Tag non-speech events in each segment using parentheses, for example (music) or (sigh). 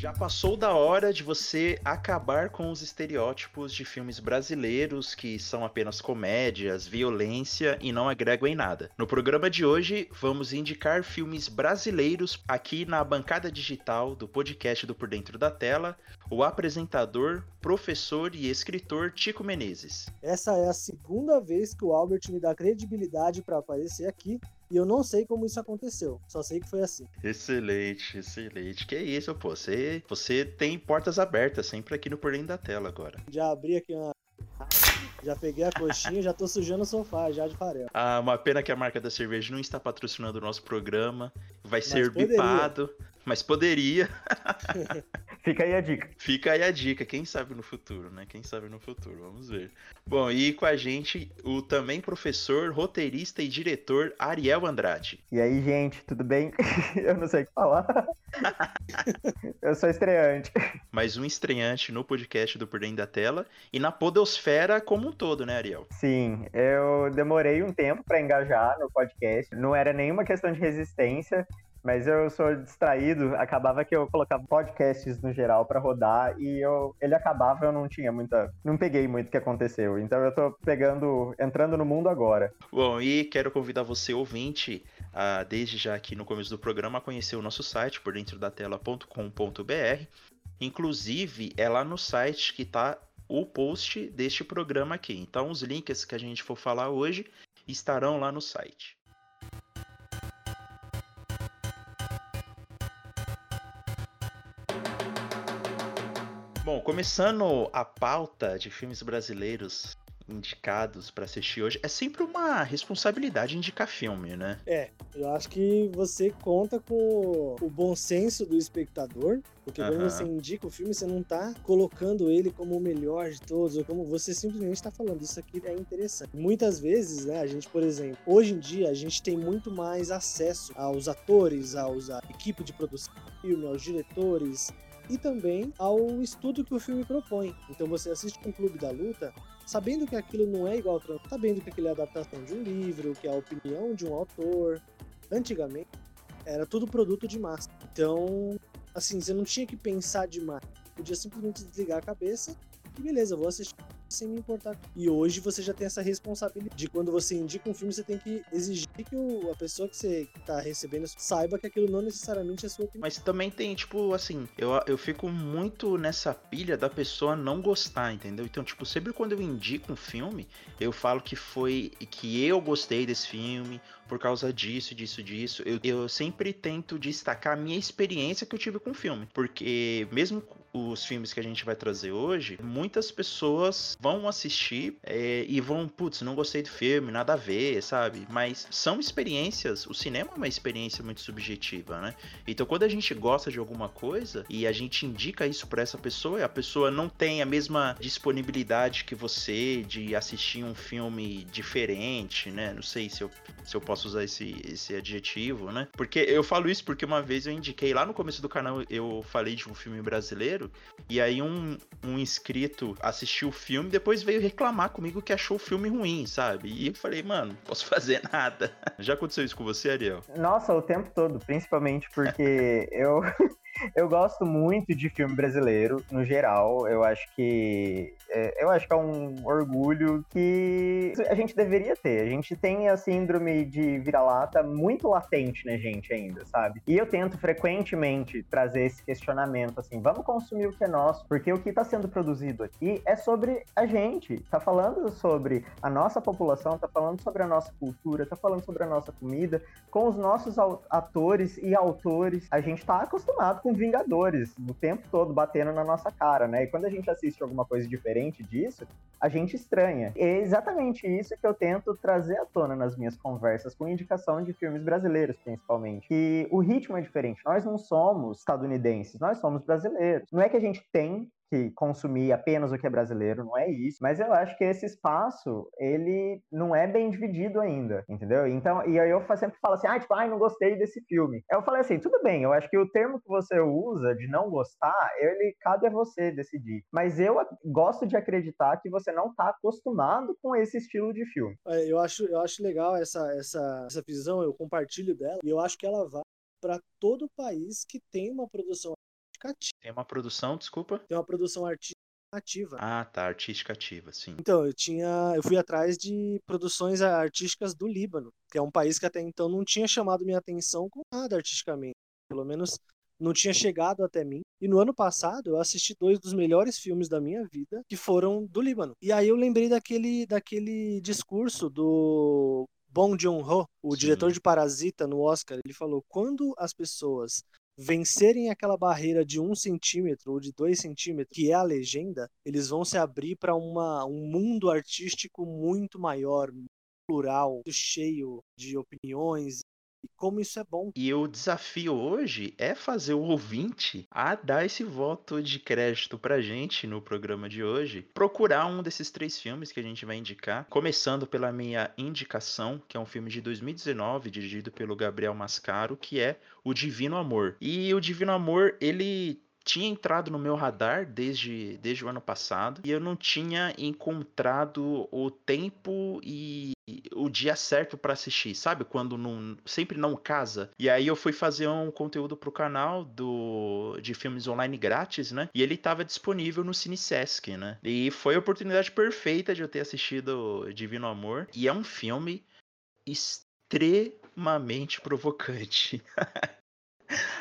Já passou da hora de você acabar com os estereótipos de filmes brasileiros que são apenas comédias, violência e não agregam em nada. No programa de hoje, vamos indicar filmes brasileiros aqui na bancada digital do podcast do Por Dentro da Tela, o apresentador, professor e escritor Tico Menezes. Essa é a segunda vez que o Albert me dá credibilidade para aparecer aqui e eu não sei como isso aconteceu. Só sei que foi assim. Excelente, excelente. Que isso, pô. Você, você tem portas abertas sempre aqui no Por Dentro da Tela agora. Já abri aqui uma. (laughs) Já peguei a coxinha, já tô sujando o sofá, já de farelo. Ah, uma pena que a marca da cerveja não está patrocinando o nosso programa. Vai mas ser poderia. bipado, mas poderia. (laughs) Fica aí a dica. Fica aí a dica, quem sabe no futuro, né? Quem sabe no futuro, vamos ver. Bom, e com a gente o também professor, roteirista e diretor Ariel Andrade. E aí, gente, tudo bem? (laughs) Eu não sei o que falar. (laughs) Eu sou estreante. Mais um estreante no podcast do Por Dentro da Tela e na podosfera como um todo, né, Ariel? Sim, eu demorei um tempo para engajar no podcast. Não era nenhuma questão de resistência. Mas eu sou distraído, acabava que eu colocava podcasts no geral para rodar e eu, ele acabava, eu não tinha muita, não peguei muito o que aconteceu. Então eu tô pegando, entrando no mundo agora. Bom, e quero convidar você ouvinte a desde já aqui no começo do programa a conhecer o nosso site por dentro da tela.com.br. Inclusive, é lá no site que tá o post deste programa aqui. Então, os links que a gente for falar hoje estarão lá no site. Bom, começando a pauta de filmes brasileiros indicados para assistir hoje, é sempre uma responsabilidade indicar filme, né? É, eu acho que você conta com o bom senso do espectador, porque quando você indica o filme, você não tá colocando ele como o melhor de todos, ou como você simplesmente está falando, isso aqui é interessante. Muitas vezes, né, a gente, por exemplo, hoje em dia a gente tem muito mais acesso aos atores, aos à equipe de produção do filme, aos diretores, e também ao estudo que o filme propõe. Então você assiste um clube da luta sabendo que aquilo não é igual ao sabendo que aquilo é adaptação de um livro, que é a opinião de um autor. Antigamente era tudo produto de massa. Então, assim, você não tinha que pensar demais. Podia simplesmente desligar a cabeça e beleza, vou assistir sem me importar. E hoje você já tem essa responsabilidade de quando você indica um filme, você tem que exigir que o, a pessoa que você tá recebendo saiba que aquilo não necessariamente é sua opinião. Mas também tem, tipo, assim, eu, eu fico muito nessa pilha da pessoa não gostar, entendeu? Então, tipo, sempre quando eu indico um filme, eu falo que foi que eu gostei desse filme, por causa disso, disso, disso. Eu, eu sempre tento destacar a minha experiência que eu tive com o filme. Porque mesmo os filmes que a gente vai trazer hoje, muitas pessoas vão assistir é, e vão, putz, não gostei do filme, nada a ver, sabe? Mas são experiências, o cinema é uma experiência muito subjetiva, né? Então quando a gente gosta de alguma coisa e a gente indica isso para essa pessoa, e a pessoa não tem a mesma disponibilidade que você de assistir um filme diferente, né? Não sei se eu, se eu posso posso usar esse, esse adjetivo, né? Porque eu falo isso porque uma vez eu indiquei lá no começo do canal, eu falei de um filme brasileiro, e aí um, um inscrito assistiu o filme, depois veio reclamar comigo que achou o filme ruim, sabe? E eu falei, mano, não posso (laughs) fazer nada. Já aconteceu isso com você, Ariel? Nossa, o tempo todo, principalmente porque eu. Eu gosto muito de filme brasileiro, no geral. Eu acho que é, eu acho que é um orgulho que a gente deveria ter. A gente tem a síndrome de vira-lata muito latente na gente ainda, sabe? E eu tento frequentemente trazer esse questionamento assim: vamos consumir o que é nosso, porque o que está sendo produzido aqui é sobre a gente. Tá falando sobre a nossa população, tá falando sobre a nossa cultura, tá falando sobre a nossa comida, com os nossos atores e autores. A gente tá acostumado com com Vingadores o tempo todo batendo na nossa cara, né? E quando a gente assiste alguma coisa diferente disso, a gente estranha. E é exatamente isso que eu tento trazer à tona nas minhas conversas, com indicação de filmes brasileiros, principalmente. E o ritmo é diferente. Nós não somos estadunidenses, nós somos brasileiros. Não é que a gente tem que consumir apenas o que é brasileiro, não é isso. Mas eu acho que esse espaço, ele não é bem dividido ainda, entendeu? Então, e aí eu sempre falo assim, ah, tipo, ai, não gostei desse filme. Eu falei assim, tudo bem, eu acho que o termo que você usa de não gostar, ele cabe a você decidir. Mas eu gosto de acreditar que você não está acostumado com esse estilo de filme. É, eu acho, eu acho legal essa, essa, essa visão, eu compartilho dela, e eu acho que ela vai para todo país que tem uma produção ativa. Tem uma produção, desculpa? Tem uma produção artística ativa. Ah, tá, artística ativa, sim. Então, eu tinha, eu fui atrás de produções artísticas do Líbano, que é um país que até então não tinha chamado minha atenção com nada artisticamente, pelo menos não tinha chegado até mim. E no ano passado eu assisti dois dos melhores filmes da minha vida, que foram do Líbano. E aí eu lembrei daquele daquele discurso do Bong Joon-ho, o Sim. diretor de Parasita no Oscar, ele falou: quando as pessoas vencerem aquela barreira de um centímetro ou de dois centímetros, que é a legenda, eles vão se abrir para um mundo artístico muito maior, plural, cheio de opiniões e como isso é bom. E o desafio hoje é fazer o ouvinte a dar esse voto de crédito pra gente no programa de hoje, procurar um desses três filmes que a gente vai indicar, começando pela minha indicação, que é um filme de 2019, dirigido pelo Gabriel Mascaro, que é O Divino Amor. E o Divino Amor, ele tinha entrado no meu radar desde, desde o ano passado e eu não tinha encontrado o tempo e o dia certo para assistir, sabe? Quando não, sempre não casa. E aí eu fui fazer um conteúdo pro canal do de filmes online grátis, né? E ele estava disponível no Cine Sesc, né? E foi a oportunidade perfeita de eu ter assistido Divino Amor. E é um filme extremamente provocante. (laughs)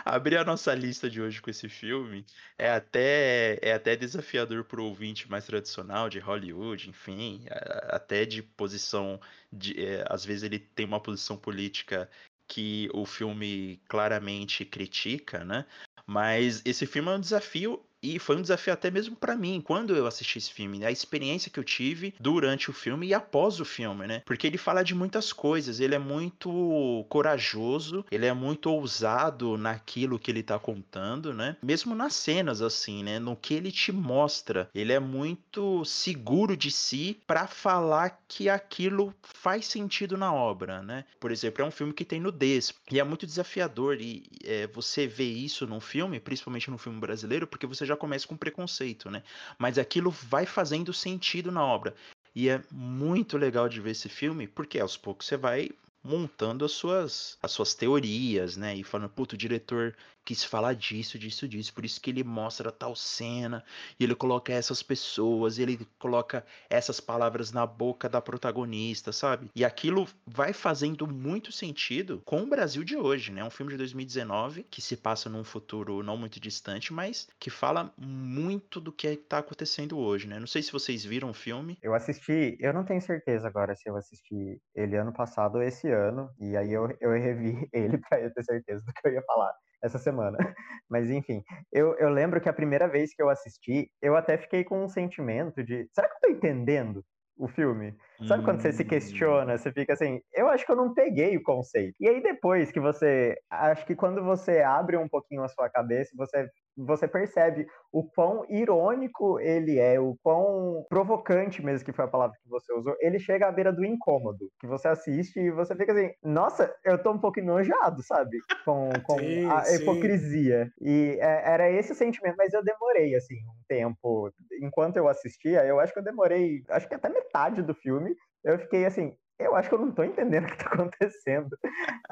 Abrir a nossa lista de hoje com esse filme é até, é até desafiador para o ouvinte mais tradicional de Hollywood, enfim, até de posição. De, é, às vezes ele tem uma posição política que o filme claramente critica, né? Mas esse filme é um desafio e foi um desafio até mesmo para mim, quando eu assisti esse filme, né? a experiência que eu tive durante o filme e após o filme, né? Porque ele fala de muitas coisas, ele é muito corajoso, ele é muito ousado naquilo que ele tá contando, né? Mesmo nas cenas assim, né? No que ele te mostra, ele é muito seguro de si para falar que aquilo faz sentido na obra, né? Por exemplo, é um filme que tem nudez e é muito desafiador e é, você vê isso num filme, principalmente no filme brasileiro, porque você já começa com preconceito, né? Mas aquilo vai fazendo sentido na obra. E é muito legal de ver esse filme, porque aos poucos você vai montando as suas, as suas teorias, né? E falando, puto, o diretor quis falar disso, disso, disso, por isso que ele mostra tal cena, e ele coloca essas pessoas, e ele coloca essas palavras na boca da protagonista, sabe? E aquilo vai fazendo muito sentido com o Brasil de hoje, né? Um filme de 2019 que se passa num futuro não muito distante, mas que fala muito do que está acontecendo hoje, né? Não sei se vocês viram o filme. Eu assisti, eu não tenho certeza agora se eu assisti ele ano passado ou esse ano, e aí eu, eu revi (laughs) ele para eu ter certeza do que eu ia falar essa semana. (laughs) Mas enfim, eu, eu lembro que a primeira vez que eu assisti, eu até fiquei com um sentimento de: será que eu tô entendendo o filme? Sabe quando você se questiona, você fica assim, eu acho que eu não peguei o conceito. E aí depois que você, acho que quando você abre um pouquinho a sua cabeça, você você percebe o quão irônico ele é, o quão provocante mesmo que foi a palavra que você usou. Ele chega à beira do incômodo, que você assiste e você fica assim, nossa, eu tô um pouco enojado, sabe? Com, com sim, a sim. hipocrisia. E é, era esse o sentimento, mas eu demorei, assim, um tempo. Enquanto eu assistia, eu acho que eu demorei, acho que até metade do filme, eu fiquei assim, eu acho que eu não tô entendendo (laughs) o que tá acontecendo.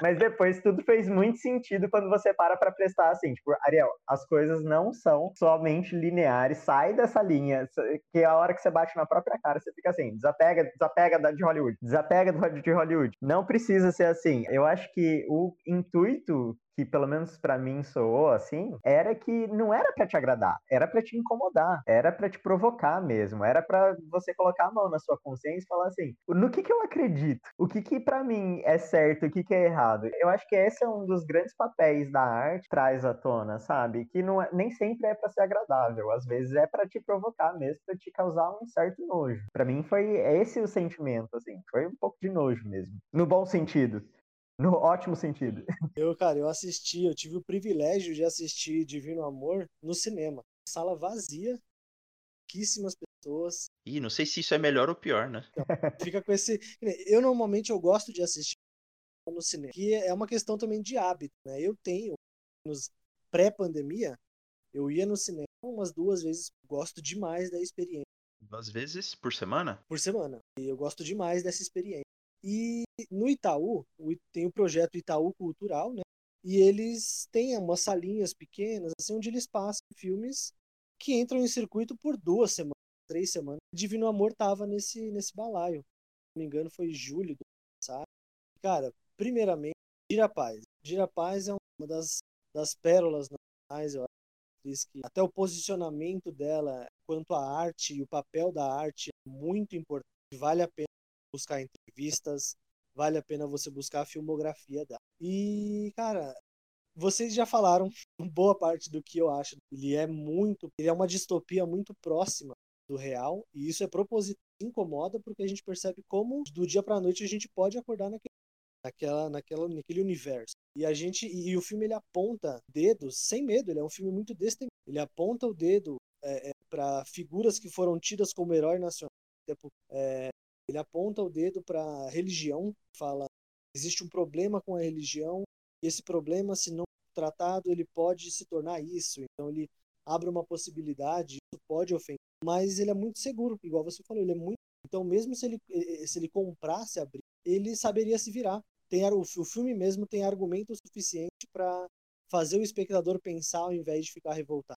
Mas depois tudo fez muito sentido quando você para pra prestar assim, tipo, Ariel, as coisas não são somente lineares, sai dessa linha, que a hora que você bate na própria cara, você fica assim, desapega, desapega de Hollywood, desapega de Hollywood. Não precisa ser assim. Eu acho que o intuito que pelo menos para mim soou assim, era que não era para te agradar, era para te incomodar, era para te provocar mesmo, era para você colocar a mão na sua consciência e falar assim, no que que eu acredito? O que que para mim é certo, o que que é errado? Eu acho que esse é um dos grandes papéis da arte traz à tona, sabe? Que não é, nem sempre é para ser agradável, às vezes é para te provocar mesmo, para te causar um certo nojo. Para mim foi esse o sentimento assim, foi um pouco de nojo mesmo, no bom sentido. No ótimo sentido. Eu, cara, eu assisti, eu tive o privilégio de assistir Divino Amor no cinema. Sala vazia, pouquíssimas pessoas. E não sei se isso é melhor ou pior, né? Então, fica com esse. Eu normalmente eu gosto de assistir no cinema, que é uma questão também de hábito, né? Eu tenho, nos pré-pandemia, eu ia no cinema umas duas vezes, gosto demais da experiência. Duas vezes por semana? Por semana. E eu gosto demais dessa experiência. E no Itaú, tem o projeto Itaú Cultural, né? E eles têm umas salinhas pequenas, assim, onde eles passam filmes que entram em circuito por duas semanas, três semanas. Divino Amor tava nesse, nesse balaio. Se não me engano, foi julho do passado. Cara, primeiramente, Gira Paz. Gira Paz é uma das, das pérolas nacionais, eu. Que até o posicionamento dela quanto à arte e o papel da arte é muito importante. Vale a pena buscar entrevistas, vale a pena você buscar a filmografia dela. E, cara, vocês já falaram (laughs) boa parte do que eu acho. Ele é muito, ele é uma distopia muito próxima do real, e isso é proposital, incomoda porque a gente percebe como do dia para noite a gente pode acordar naquele naquela, naquela, naquele universo. E a gente e, e, o filme ele aponta dedos sem medo. Ele é um filme muito destemido. Ele aponta o dedo é, é, para figuras que foram tidas como herói nacional. Tipo, é, ele aponta o dedo para religião. Fala existe um problema com a religião e esse problema, se não tratado, ele pode se tornar isso. Então ele abre uma possibilidade, isso pode ofender, mas ele é muito seguro, igual você falou, ele é muito. Então mesmo se ele se ele comprasse a briga, ele saberia se virar. Tem o, o filme mesmo tem argumento suficiente para fazer o espectador pensar ao invés de ficar revoltado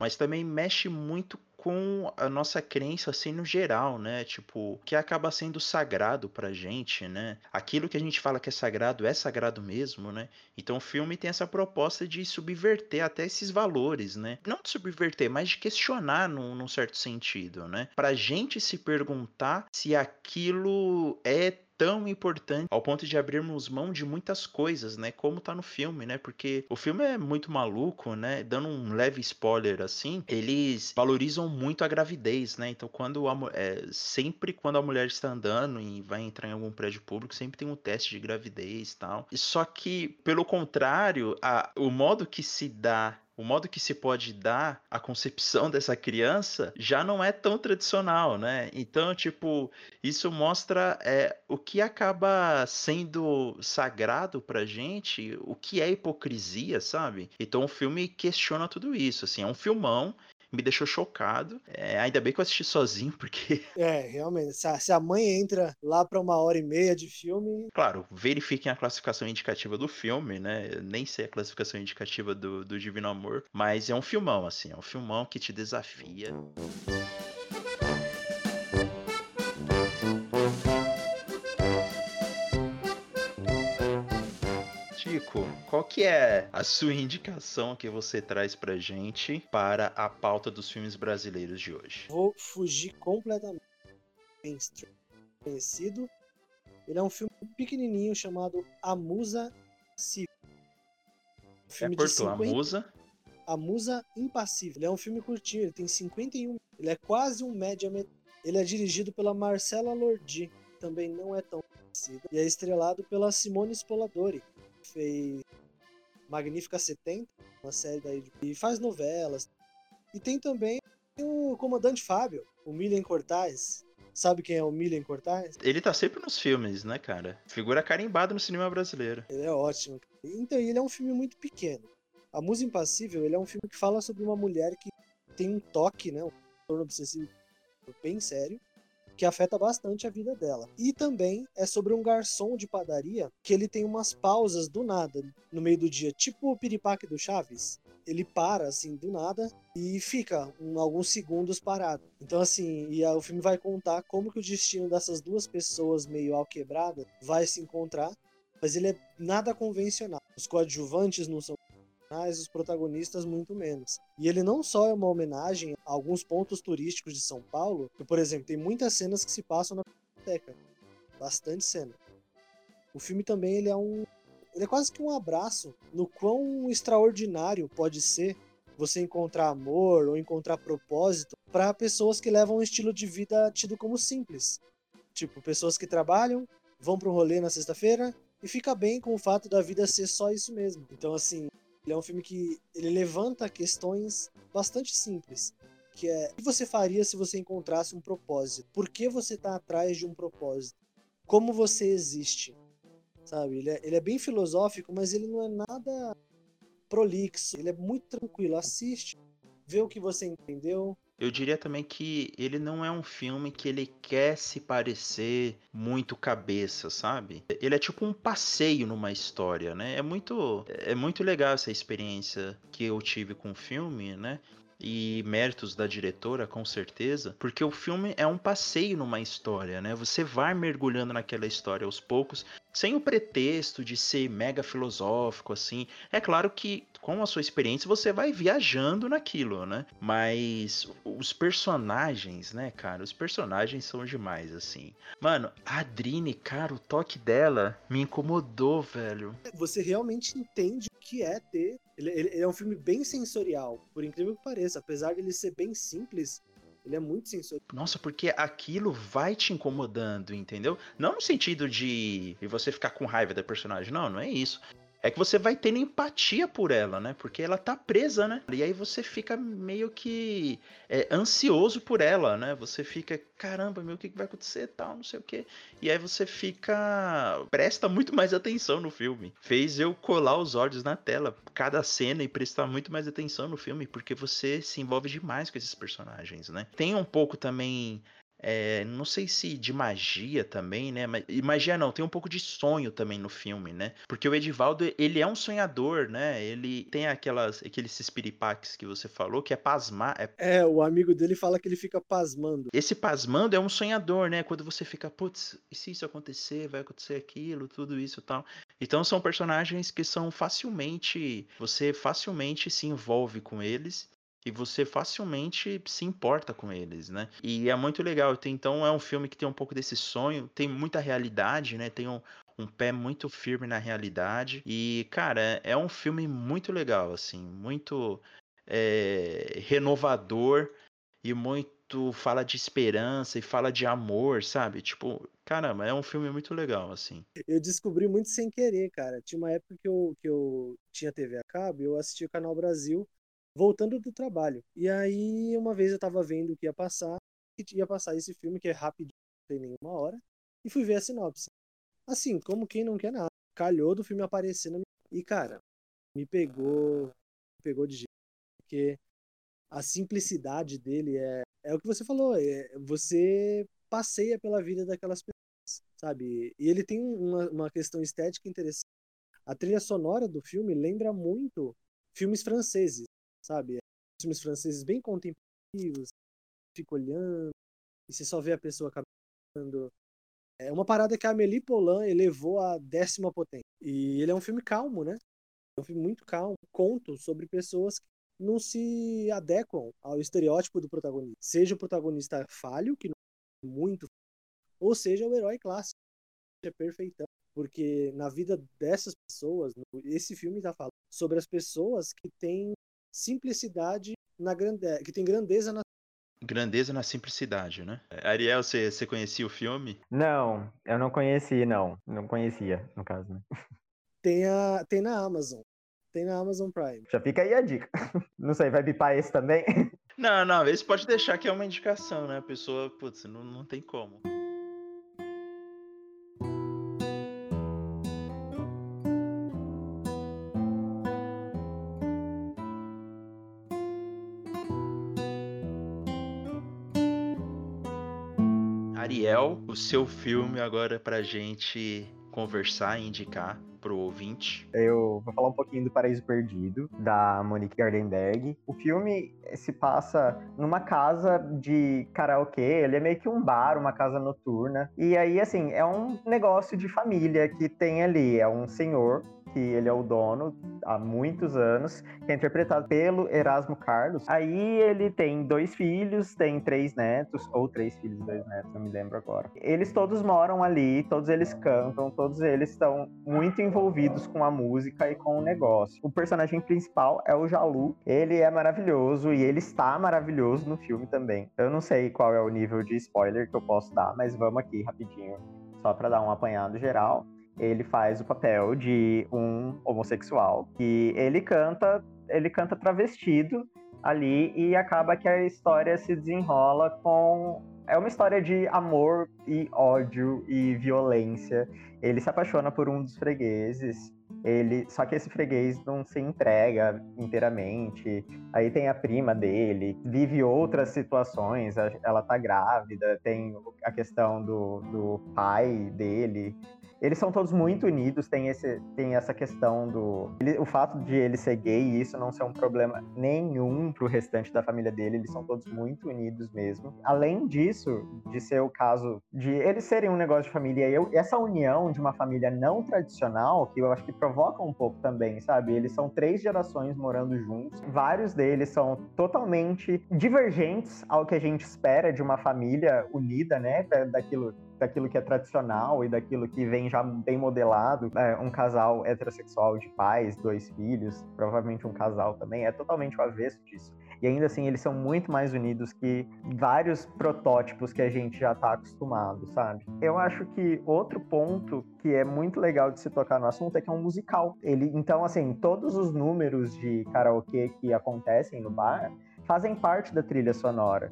mas também mexe muito com a nossa crença assim no geral, né? Tipo, que acaba sendo sagrado pra gente, né? Aquilo que a gente fala que é sagrado é sagrado mesmo, né? Então o filme tem essa proposta de subverter até esses valores, né? Não de subverter, mas de questionar num, num certo sentido, né? Pra gente se perguntar se aquilo é tão importante ao ponto de abrirmos mão de muitas coisas, né? Como tá no filme, né? Porque o filme é muito maluco, né? Dando um leve spoiler assim, eles valorizam muito a gravidez, né? Então, quando a, é, sempre quando a mulher está andando e vai entrar em algum prédio público, sempre tem um teste de gravidez e tal. Só que, pelo contrário, a, o modo que se dá o modo que se pode dar a concepção dessa criança já não é tão tradicional, né? Então, tipo, isso mostra é, o que acaba sendo sagrado pra gente, o que é hipocrisia, sabe? Então o filme questiona tudo isso, assim, é um filmão, me deixou chocado. É, ainda bem que eu assisti sozinho, (laughs) porque. É, realmente. Se a, se a mãe entra lá para uma hora e meia de filme. Claro, verifiquem a classificação indicativa do filme, né? Eu nem sei a classificação indicativa do, do Divino Amor, mas é um filmão, assim, é um filmão que te desafia. Chico, qual que é a sua indicação que você traz pra gente para a pauta dos filmes brasileiros de hoje? Vou fugir completamente mainstream conhecido. Ele é um filme pequenininho chamado A Musa Civil. Um filme é curto, 50... A Musa? A Musa Impassível. Ele é um filme curtinho, ele tem 51. Ele é quase um média. Ele é dirigido pela Marcela Lordi, também não é tão conhecida. E é estrelado pela Simone Spoladori, fez Magnífica 70, uma série daí de... e faz novelas. E tem também o comandante Fábio, o Milian Cortaz. Sabe quem é o Milian Cortaz? Ele tá sempre nos filmes, né, cara? Figura carimbada no cinema brasileiro. Ele é ótimo. Então, ele é um filme muito pequeno. A Musa Impassível, ele é um filme que fala sobre uma mulher que tem um toque, né, um torno obsessivo bem sério, que afeta bastante a vida dela. E também é sobre um garçom de padaria que ele tem umas pausas do nada no meio do dia, tipo o piripaque do Chaves. Ele para assim do nada e fica um, alguns segundos parado. Então assim, e a, o filme vai contar como que o destino dessas duas pessoas meio alquebradas vai se encontrar, mas ele é nada convencional. Os coadjuvantes não são os protagonistas muito menos. E ele não só é uma homenagem a alguns pontos turísticos de São Paulo, que, por exemplo, tem muitas cenas que se passam na biblioteca. Bastante cena. O filme também ele é um ele é quase que um abraço no quão extraordinário pode ser você encontrar amor ou encontrar propósito para pessoas que levam um estilo de vida tido como simples. Tipo, pessoas que trabalham, vão para um rolê na sexta-feira e fica bem com o fato da vida ser só isso mesmo. Então, assim, ele é um filme que ele levanta questões bastante simples, que é o que você faria se você encontrasse um propósito? Por que você está atrás de um propósito? Como você existe? Sabe? Ele é, ele é bem filosófico, mas ele não é nada prolixo. Ele é muito tranquilo. Assiste, vê o que você entendeu, eu diria também que ele não é um filme que ele quer se parecer muito cabeça, sabe? Ele é tipo um passeio numa história, né? É muito, é muito legal essa experiência que eu tive com o filme, né? E méritos da diretora, com certeza, porque o filme é um passeio numa história, né? Você vai mergulhando naquela história aos poucos, sem o pretexto de ser mega filosófico assim. É claro que com a sua experiência você vai viajando naquilo, né? Mas os personagens, né, cara? Os personagens são demais assim. Mano, a Adrine, cara, o toque dela me incomodou, velho. Você realmente entende o que é ter ele, ele, ele, é um filme bem sensorial, por incrível que pareça. Apesar de ele ser bem simples, ele é muito sensorial. Nossa, porque aquilo vai te incomodando, entendeu? Não no sentido de você ficar com raiva da personagem, não, não é isso é que você vai tendo empatia por ela, né? Porque ela tá presa, né? E aí você fica meio que é, ansioso por ela, né? Você fica, caramba, meu, o que, vai acontecer tal, não sei o quê. E aí você fica. presta muito mais atenção no filme. Fez eu colar os olhos na tela, cada cena, e prestar muito mais atenção no filme, porque você se envolve demais com esses personagens, né? Tem um pouco também é, não sei se de magia também, né? Mas, magia não, tem um pouco de sonho também no filme, né? Porque o Edivaldo, ele é um sonhador, né? Ele tem aquelas, aqueles espiripaques que você falou, que é pasmar. É... é... o amigo dele fala que ele fica pasmando. Esse pasmando é um sonhador, né? Quando você fica, putz, e se isso acontecer, vai acontecer aquilo, tudo isso e tal. Então são personagens que são facilmente. Você facilmente se envolve com eles e você facilmente se importa com eles, né? E é muito legal. Então é um filme que tem um pouco desse sonho, tem muita realidade, né? Tem um, um pé muito firme na realidade. E, cara, é um filme muito legal, assim, muito é, renovador e muito fala de esperança e fala de amor, sabe? Tipo, caramba, é um filme muito legal, assim. Eu descobri muito sem querer, cara. Tinha uma época que eu, que eu tinha TV a cabo e eu assistia o Canal Brasil voltando do trabalho. E aí, uma vez eu tava vendo o que ia passar, e ia passar esse filme que é rapidinho, não tem nenhuma hora, e fui ver a sinopse. Assim, como quem não quer nada. Calhou do filme aparecendo. E, cara, me pegou, me pegou de jeito. Porque a simplicidade dele é, é o que você falou, é, você passeia pela vida daquelas pessoas, sabe? E ele tem uma, uma questão estética interessante. A trilha sonora do filme lembra muito filmes franceses sabe? Filmes franceses bem contemplativos, fica olhando, e você só vê a pessoa caminhando. É uma parada que a Amélie Poulain elevou à décima potência. E ele é um filme calmo, né? É um filme muito calmo, conto sobre pessoas que não se adequam ao estereótipo do protagonista. Seja o protagonista falho, que não é muito, ou seja o herói clássico, que é perfeitão. Porque na vida dessas pessoas, esse filme está falando sobre as pessoas que têm simplicidade na grande... que tem grandeza na Grandeza na simplicidade, né? Ariel, você, você conhecia o filme? Não, eu não conheci, não. Não conhecia, no caso, né? (laughs) Tem, a, tem na Amazon. Tem na Amazon Prime. Já fica aí a dica. (laughs) Não sei, vai bipar esse também? Não, não, esse pode deixar que é uma indicação, né? A pessoa, putz, não, não tem como. O seu filme agora pra gente conversar e indicar pro ouvinte. Eu vou falar um pouquinho do Paraíso Perdido, da Monique Gardenberg. O filme se passa numa casa de karaokê, ele é meio que um bar, uma casa noturna. E aí, assim, é um negócio de família que tem ali. É um senhor que ele é o dono há muitos anos, que é interpretado pelo Erasmo Carlos. Aí ele tem dois filhos, tem três netos, ou três filhos dois netos, não me lembro agora. Eles todos moram ali, todos eles cantam, todos eles estão muito envolvidos com a música e com o negócio. O personagem principal é o Jalu, ele é maravilhoso e ele está maravilhoso no filme também. Eu não sei qual é o nível de spoiler que eu posso dar, mas vamos aqui rapidinho, só para dar um apanhado geral ele faz o papel de um homossexual que ele canta, ele canta travestido ali e acaba que a história se desenrola com é uma história de amor e ódio e violência. Ele se apaixona por um dos fregueses ele, só que esse freguês não se entrega inteiramente. Aí tem a prima dele, vive outras situações, ela tá grávida, tem a questão do, do pai dele, eles são todos muito unidos, tem, esse, tem essa questão do. Ele, o fato de ele ser gay e isso não ser um problema nenhum pro restante da família dele, eles são todos muito unidos mesmo. Além disso, de ser o caso de eles serem um negócio de família, eu, essa união de uma família não tradicional, que eu acho que provoca um pouco também, sabe? Eles são três gerações morando juntos, vários deles são totalmente divergentes ao que a gente espera de uma família unida, né? Daquilo daquilo que é tradicional e daquilo que vem já bem modelado. É, um casal heterossexual de pais, dois filhos, provavelmente um casal também, é totalmente o avesso disso. E ainda assim, eles são muito mais unidos que vários protótipos que a gente já está acostumado, sabe? Eu acho que outro ponto que é muito legal de se tocar no assunto é que é um musical. Ele, então, assim, todos os números de karaokê que acontecem no bar fazem parte da trilha sonora.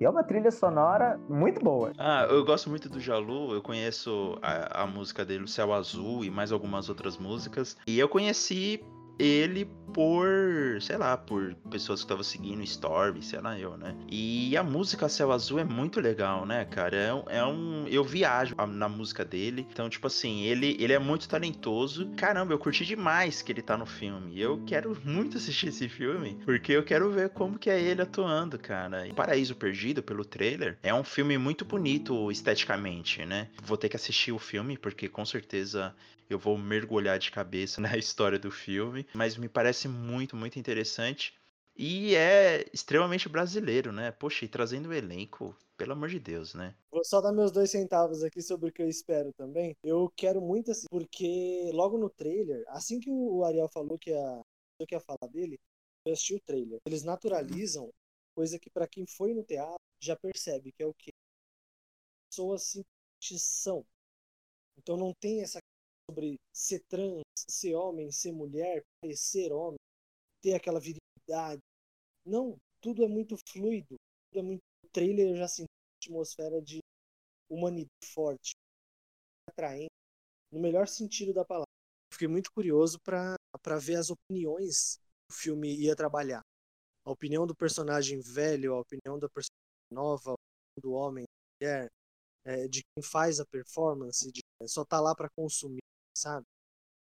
E é uma trilha sonora muito boa. Ah, eu gosto muito do Jalu, eu conheço a, a música dele, O Céu Azul, e mais algumas outras músicas. E eu conheci ele por, sei lá, por pessoas que estavam seguindo Storm, sei lá eu, né? E a música Céu Azul é muito legal, né, cara? É um, é um, eu viajo na música dele. Então, tipo assim, ele, ele é muito talentoso. Caramba, eu curti demais que ele tá no filme. Eu quero muito assistir esse filme, porque eu quero ver como que é ele atuando, cara. Paraíso Perdido, pelo trailer, é um filme muito bonito esteticamente, né? Vou ter que assistir o filme, porque com certeza eu vou mergulhar de cabeça (laughs) na história do filme, mas me parece muito, muito interessante. E é extremamente brasileiro, né? Poxa, e trazendo o elenco, pelo amor de Deus, né? Vou só dar meus dois centavos aqui sobre o que eu espero também. Eu quero muito assim, porque logo no trailer, assim que o Ariel falou que ia, que ia falar dele, eu assisti o trailer. Eles naturalizam coisa que para quem foi no teatro já percebe que é o que pessoas simplesmente são. Então não tem essa sobre ser trans, ser homem, ser mulher, parecer homem, ter aquela virilidade. Não, tudo é muito fluido, tudo é muito. O trailer eu já senti uma atmosfera de humanidade forte, atraente, no melhor sentido da palavra. Fiquei muito curioso para ver as opiniões que o filme ia trabalhar. A opinião do personagem velho, a opinião da personagem nova, do homem, da mulher, é, de quem faz a performance, de, só tá lá para consumir sabe?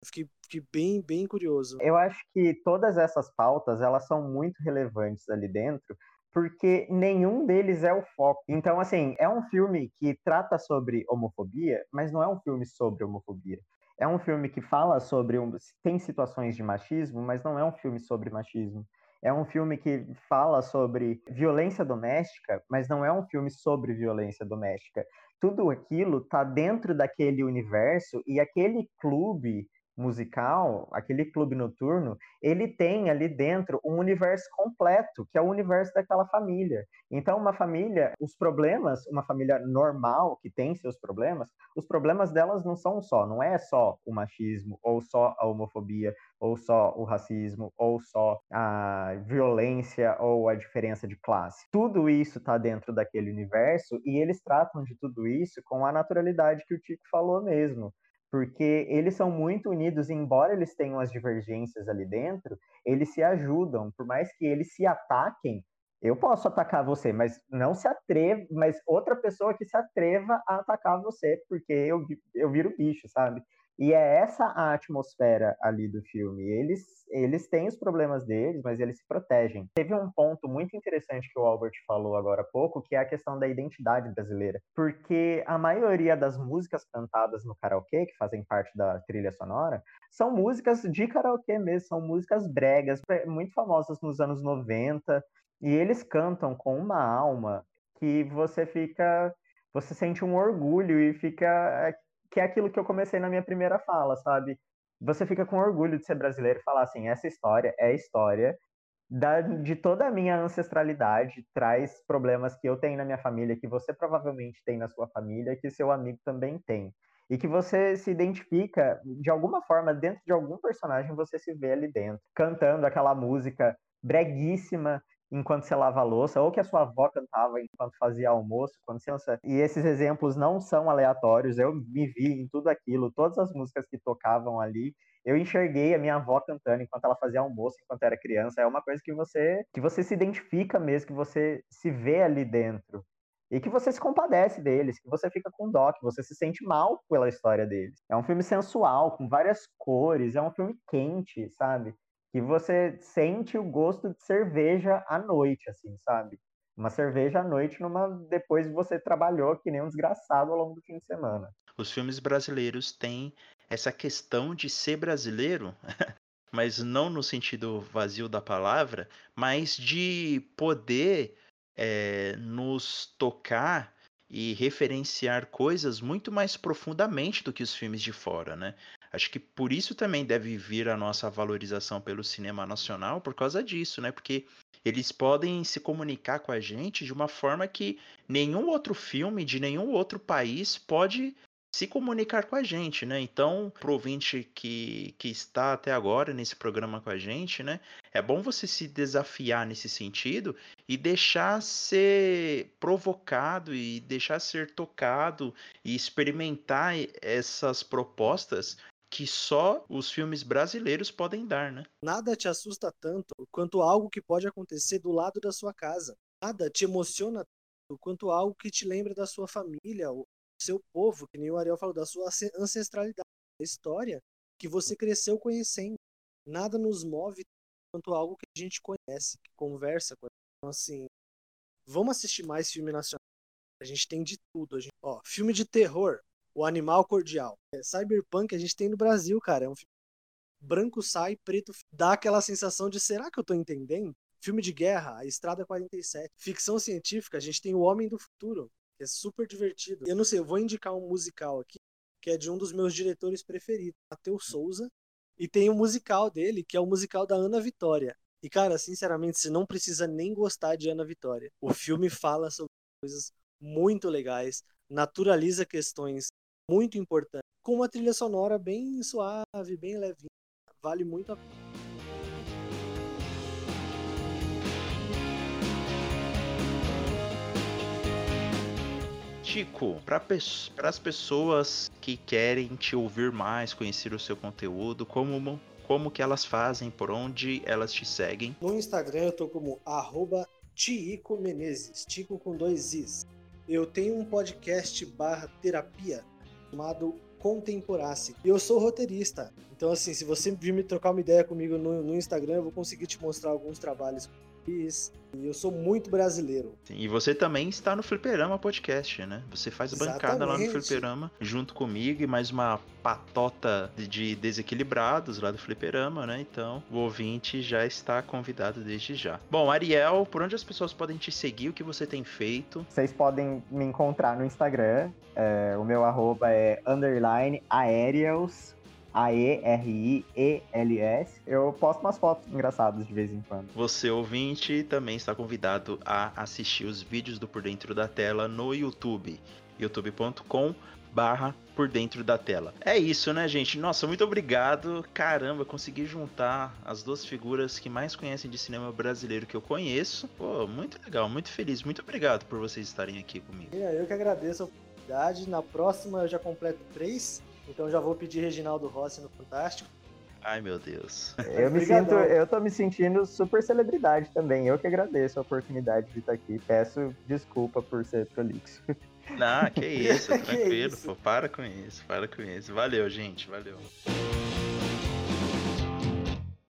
Eu fiquei, fiquei bem, bem curioso. Eu acho que todas essas pautas, elas são muito relevantes ali dentro, porque nenhum deles é o foco. Então, assim, é um filme que trata sobre homofobia, mas não é um filme sobre homofobia. É um filme que fala sobre. Um, tem situações de machismo, mas não é um filme sobre machismo. É um filme que fala sobre violência doméstica, mas não é um filme sobre violência doméstica tudo aquilo tá dentro daquele universo e aquele clube musical, aquele clube noturno, ele tem ali dentro um universo completo, que é o universo daquela família. Então, uma família, os problemas, uma família normal que tem seus problemas, os problemas delas não são só, não é só o machismo, ou só a homofobia, ou só o racismo, ou só a violência ou a diferença de classe. Tudo isso está dentro daquele universo e eles tratam de tudo isso com a naturalidade que o Tico falou mesmo porque eles são muito unidos, embora eles tenham as divergências ali dentro, eles se ajudam, por mais que eles se ataquem. Eu posso atacar você, mas não se atreva, mas outra pessoa que se atreva a atacar você, porque eu, eu viro bicho, sabe? E é essa a atmosfera ali do filme. Eles, eles têm os problemas deles, mas eles se protegem. Teve um ponto muito interessante que o Albert falou agora há pouco, que é a questão da identidade brasileira. Porque a maioria das músicas cantadas no karaokê, que fazem parte da trilha sonora, são músicas de karaokê mesmo, são músicas bregas, muito famosas nos anos 90. E eles cantam com uma alma que você fica. Você sente um orgulho e fica que é aquilo que eu comecei na minha primeira fala, sabe? Você fica com orgulho de ser brasileiro e falar assim: essa história é história da, de toda a minha ancestralidade, traz problemas que eu tenho na minha família, que você provavelmente tem na sua família, que seu amigo também tem. E que você se identifica, de alguma forma, dentro de algum personagem, você se vê ali dentro, cantando aquela música breguíssima, enquanto você lava a louça, ou que a sua avó cantava enquanto fazia almoço, quando você... E esses exemplos não são aleatórios, eu me vi em tudo aquilo, todas as músicas que tocavam ali, eu enxerguei a minha avó cantando enquanto ela fazia almoço, enquanto era criança, é uma coisa que você que você se identifica mesmo, que você se vê ali dentro. E que você se compadece deles, que você fica com dó, que você se sente mal pela história deles. É um filme sensual, com várias cores, é um filme quente, sabe? Que você sente o gosto de cerveja à noite, assim, sabe? Uma cerveja à noite numa depois você trabalhou que nem um desgraçado ao longo do fim de semana. Os filmes brasileiros têm essa questão de ser brasileiro, (laughs) mas não no sentido vazio da palavra, mas de poder é, nos tocar e referenciar coisas muito mais profundamente do que os filmes de fora, né? Acho que por isso também deve vir a nossa valorização pelo cinema nacional, por causa disso, né? Porque eles podem se comunicar com a gente de uma forma que nenhum outro filme de nenhum outro país pode se comunicar com a gente, né? Então, pro ouvinte que, que está até agora nesse programa com a gente, né? É bom você se desafiar nesse sentido e deixar ser provocado e deixar ser tocado e experimentar essas propostas que só os filmes brasileiros podem dar, né? Nada te assusta tanto quanto algo que pode acontecer do lado da sua casa. Nada te emociona tanto quanto algo que te lembra da sua família, seu povo, que nem o Ariel falou, da sua ancestralidade, da história que você cresceu conhecendo. Nada nos move quanto algo que a gente conhece, que conversa com a gente. Então, assim, vamos assistir mais filme nacional. A gente tem de tudo. Gente... Ó, filme de terror, O Animal Cordial. É, cyberpunk a gente tem no Brasil, cara. É um filme branco sai, preto dá aquela sensação de será que eu tô entendendo? Filme de guerra, A Estrada 47. Ficção científica, a gente tem O Homem do Futuro que é super divertido. Eu não sei, eu vou indicar um musical aqui, que é de um dos meus diretores preferidos, Matheus Souza, e tem um musical dele, que é o musical da Ana Vitória. E, cara, sinceramente, você não precisa nem gostar de Ana Vitória. O filme fala sobre coisas muito legais, naturaliza questões muito importantes, com uma trilha sonora bem suave, bem levinha. Vale muito a pena. Chico, para as pessoas que querem te ouvir mais, conhecer o seu conteúdo, como, como que elas fazem, por onde elas te seguem? No Instagram eu tô como arroba Tico Menezes, Tico com dois Is. Eu tenho um podcast barra terapia chamado Contemporace. E eu sou roteirista. Então, assim, se você vir me trocar uma ideia comigo no, no Instagram, eu vou conseguir te mostrar alguns trabalhos fiz. E eu sou muito brasileiro. Sim, e você também está no Fliperama Podcast, né? Você faz Exatamente. bancada lá no Fliperama junto comigo e mais uma patota de desequilibrados lá do Fliperama, né? Então o ouvinte já está convidado desde já. Bom, Ariel, por onde as pessoas podem te seguir? O que você tem feito? Vocês podem me encontrar no Instagram. É, o meu arroba é underline aéreos a-E-R-I-E-L-S. Eu posto umas fotos engraçadas de vez em quando. Você, ouvinte, também está convidado a assistir os vídeos do Por Dentro da Tela no YouTube. youtube.com barra por dentro da tela. É isso, né, gente? Nossa, muito obrigado. Caramba, consegui juntar as duas figuras que mais conhecem de cinema brasileiro que eu conheço. Pô, muito legal, muito feliz. Muito obrigado por vocês estarem aqui comigo. Eu que agradeço a oportunidade. Na próxima eu já completo três. Então já vou pedir Reginaldo Rossi no Fantástico. Ai, meu Deus. Eu me sinto, eu tô me sentindo super celebridade também. Eu que agradeço a oportunidade de estar aqui. Peço desculpa por ser prolixo. Não, que (laughs) isso, tranquilo, que isso? Pô, para com isso, para com isso. Valeu, gente, valeu.